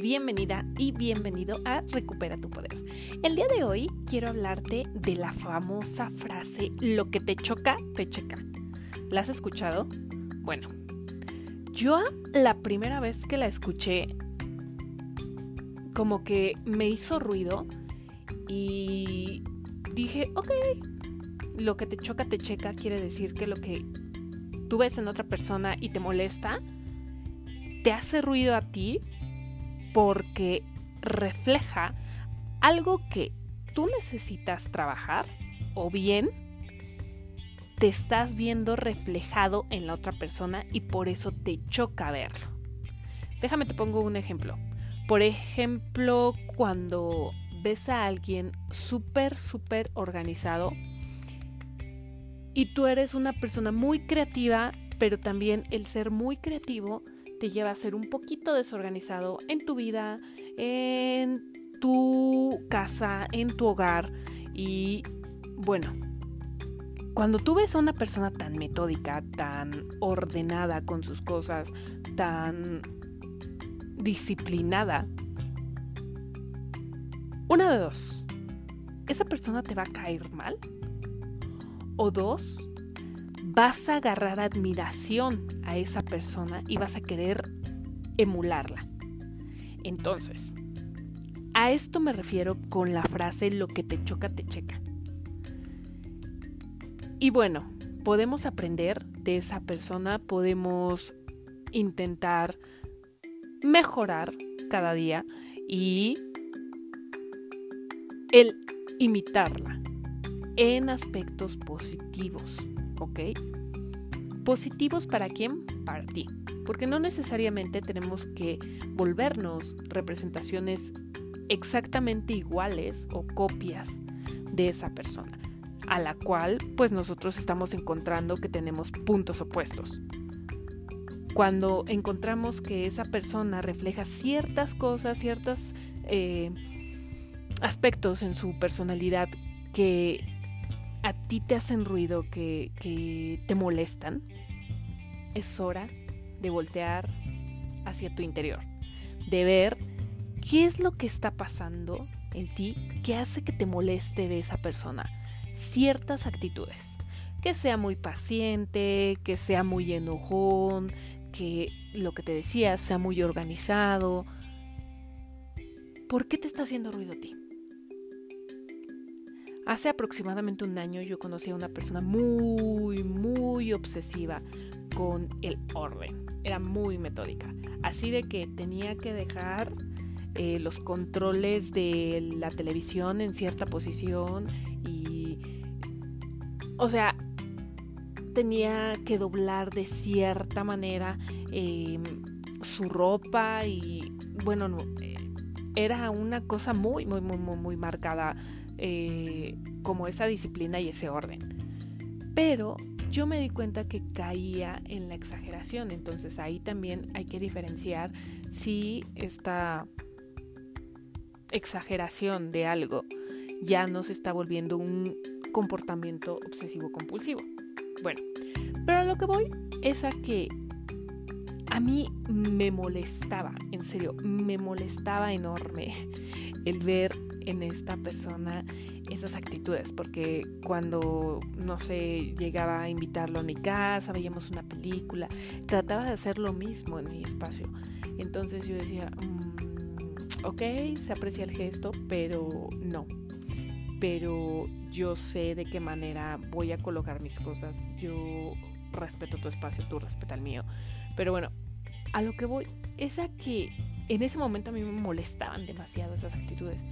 Bienvenida y bienvenido a Recupera tu Poder. El día de hoy quiero hablarte de la famosa frase, lo que te choca, te checa. ¿La has escuchado? Bueno, yo la primera vez que la escuché, como que me hizo ruido y dije, ok, lo que te choca, te checa quiere decir que lo que tú ves en otra persona y te molesta, te hace ruido a ti porque refleja algo que tú necesitas trabajar o bien te estás viendo reflejado en la otra persona y por eso te choca verlo. Déjame te pongo un ejemplo. Por ejemplo, cuando ves a alguien súper, súper organizado y tú eres una persona muy creativa, pero también el ser muy creativo te lleva a ser un poquito desorganizado en tu vida, en tu casa, en tu hogar. Y bueno, cuando tú ves a una persona tan metódica, tan ordenada con sus cosas, tan disciplinada, una de dos, esa persona te va a caer mal. O dos, vas a agarrar admiración a esa persona y vas a querer emularla. Entonces, a esto me refiero con la frase lo que te choca, te checa. Y bueno, podemos aprender de esa persona, podemos intentar mejorar cada día y el imitarla en aspectos positivos. ¿Ok? Positivos para quién? Para ti. Porque no necesariamente tenemos que volvernos representaciones exactamente iguales o copias de esa persona, a la cual pues nosotros estamos encontrando que tenemos puntos opuestos. Cuando encontramos que esa persona refleja ciertas cosas, ciertos eh, aspectos en su personalidad que ti te hacen ruido, que, te molestan, es hora de voltear hacia tu interior, de ver qué es lo que está pasando en ti que hace que te moleste de esa persona. Ciertas actitudes. Que sea muy paciente, que sea muy enojón, que lo que te decía sea muy organizado. ¿Por qué te está haciendo ruido a ti? Hace aproximadamente un año yo conocí a una persona muy, muy obsesiva con el orden. Era muy metódica. Así de que tenía que dejar eh, los controles de la televisión en cierta posición y... O sea, tenía que doblar de cierta manera em, su ropa y bueno, no, eh, era una cosa muy, muy, muy, muy, muy marcada eh, como esa disciplina y ese orden. Pero yo me di cuenta que caía en la exageración, entonces ahí también hay que diferenciar si esta exageración de algo ya no se está volviendo un comportamiento obsesivo compulsivo. Bueno, pero a lo que voy es a que a mí me molestaba, en serio, me molestaba enorme el ver en esta persona esas actitudes, porque cuando, no sé, llegaba a invitarlo a mi casa, veíamos una película, trataba de hacer lo mismo en mi espacio. Entonces yo decía, mm, ok, se aprecia el gesto, pero no. Pero yo sé de qué manera voy a colocar mis cosas. Yo respeto tu espacio, tú respeta el mío. Pero bueno, a lo que voy es a que en ese momento a mí me molestaban demasiado esas actitudes.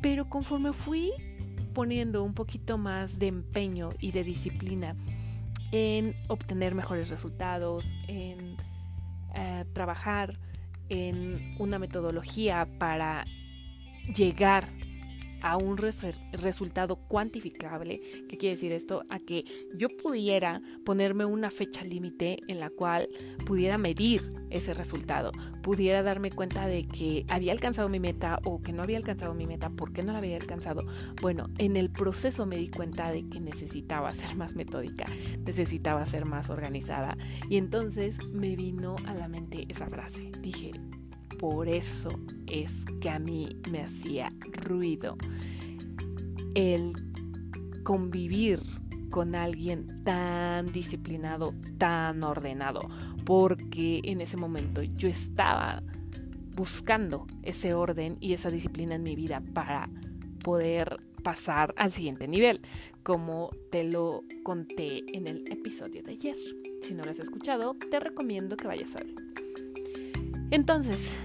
Pero conforme fui poniendo un poquito más de empeño y de disciplina en obtener mejores resultados, en eh, trabajar en una metodología para llegar a un resultado cuantificable. ¿Qué quiere decir esto? A que yo pudiera ponerme una fecha límite en la cual pudiera medir ese resultado, pudiera darme cuenta de que había alcanzado mi meta o que no había alcanzado mi meta, ¿por qué no la había alcanzado? Bueno, en el proceso me di cuenta de que necesitaba ser más metódica, necesitaba ser más organizada y entonces me vino a la mente esa frase. Dije, por eso es que a mí me hacía ruido el convivir con alguien tan disciplinado, tan ordenado, porque en ese momento yo estaba buscando ese orden y esa disciplina en mi vida para poder pasar al siguiente nivel, como te lo conté en el episodio de ayer. Si no lo has escuchado, te recomiendo que vayas a verlo. Entonces,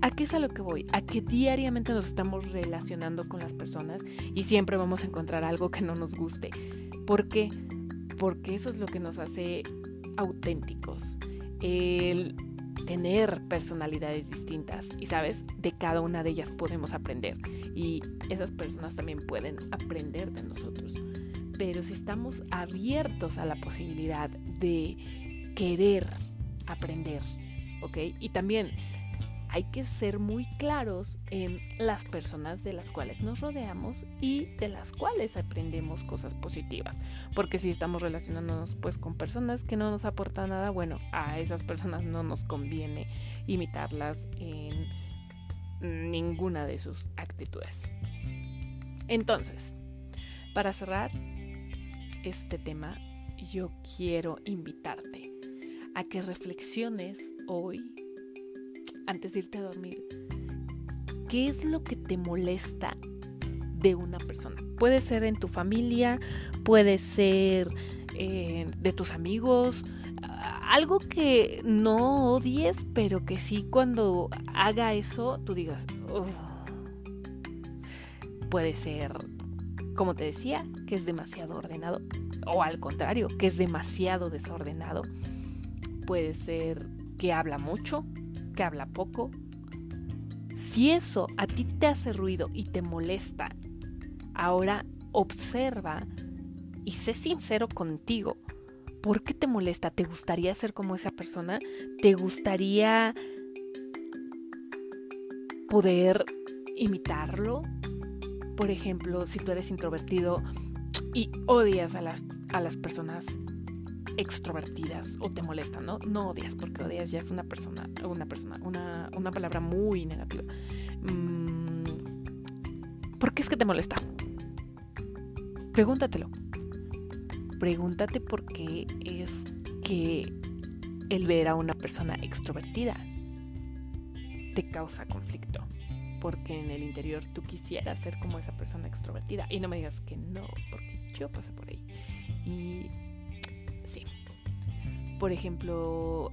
¿a qué es a lo que voy? A que diariamente nos estamos relacionando con las personas y siempre vamos a encontrar algo que no nos guste. ¿Por qué? Porque eso es lo que nos hace auténticos. El tener personalidades distintas y sabes, de cada una de ellas podemos aprender y esas personas también pueden aprender de nosotros. Pero si estamos abiertos a la posibilidad de querer aprender, ¿ok? Y también hay que ser muy claros en las personas de las cuales nos rodeamos y de las cuales aprendemos cosas positivas. Porque si estamos relacionándonos pues con personas que no nos aportan nada, bueno, a esas personas no nos conviene imitarlas en ninguna de sus actitudes. Entonces, para cerrar este tema, yo quiero invitarte a que reflexiones hoy antes de irte a dormir, ¿qué es lo que te molesta de una persona? Puede ser en tu familia, puede ser eh, de tus amigos, algo que no odies, pero que sí cuando haga eso tú digas, puede ser, como te decía, que es demasiado ordenado, o al contrario, que es demasiado desordenado. Puede ser que habla mucho, que habla poco. Si eso a ti te hace ruido y te molesta, ahora observa y sé sincero contigo. ¿Por qué te molesta? ¿Te gustaría ser como esa persona? ¿Te gustaría poder imitarlo? Por ejemplo, si tú eres introvertido y odias a las, a las personas extrovertidas o te molestan, ¿no? No odias, porque odias ya es una persona, una persona, una, una palabra muy negativa. Mm, ¿Por qué es que te molesta? Pregúntatelo. Pregúntate por qué es que el ver a una persona extrovertida te causa conflicto. Porque en el interior tú quisieras ser como esa persona extrovertida. Y no me digas que no, porque yo pasé por ahí. Y. Por ejemplo,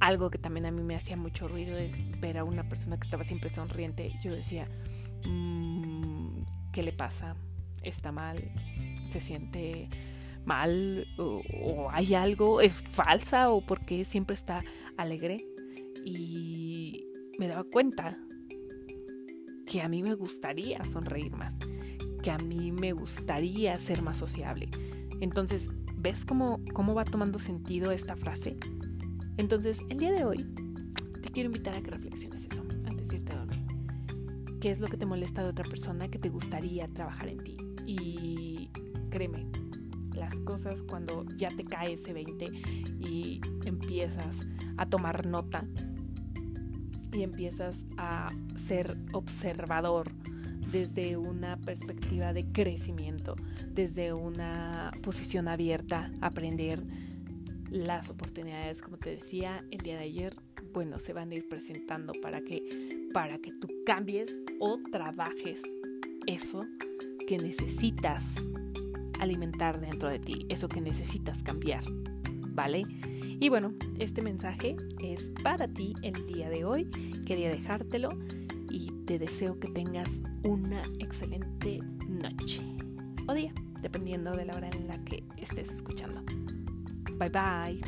algo que también a mí me hacía mucho ruido es ver a una persona que estaba siempre sonriente. Yo decía, mm, ¿qué le pasa? ¿Está mal? ¿Se siente mal? ¿O, hay algo? ¿Es falsa? ¿O porque siempre está alegre? Y me daba cuenta que a mí me gustaría sonreír más, que a mí me gustaría ser más sociable entonces, ¿ves cómo, cómo va tomando sentido esta frase? Entonces, el día de hoy te quiero invitar a que reflexiones eso antes de irte a dormir. ¿Qué es lo que te molesta de otra persona que te gustaría trabajar en ti? Y créeme, las cosas cuando ya te cae ese 20 y empiezas a tomar nota y empiezas a ser observador desde una perspectiva de crecimiento, desde una posición abierta, aprender las oportunidades, como te decía el día de ayer, bueno, se van a ir presentando para que para que tú cambies o trabajes eso que necesitas alimentar dentro de ti, eso que necesitas cambiar, ¿vale? Y bueno, este mensaje es para ti el día de hoy. Quería dejártelo y te deseo que tengas una excelente noche o día, dependiendo de la hora en la que estés escuchando. Bye bye.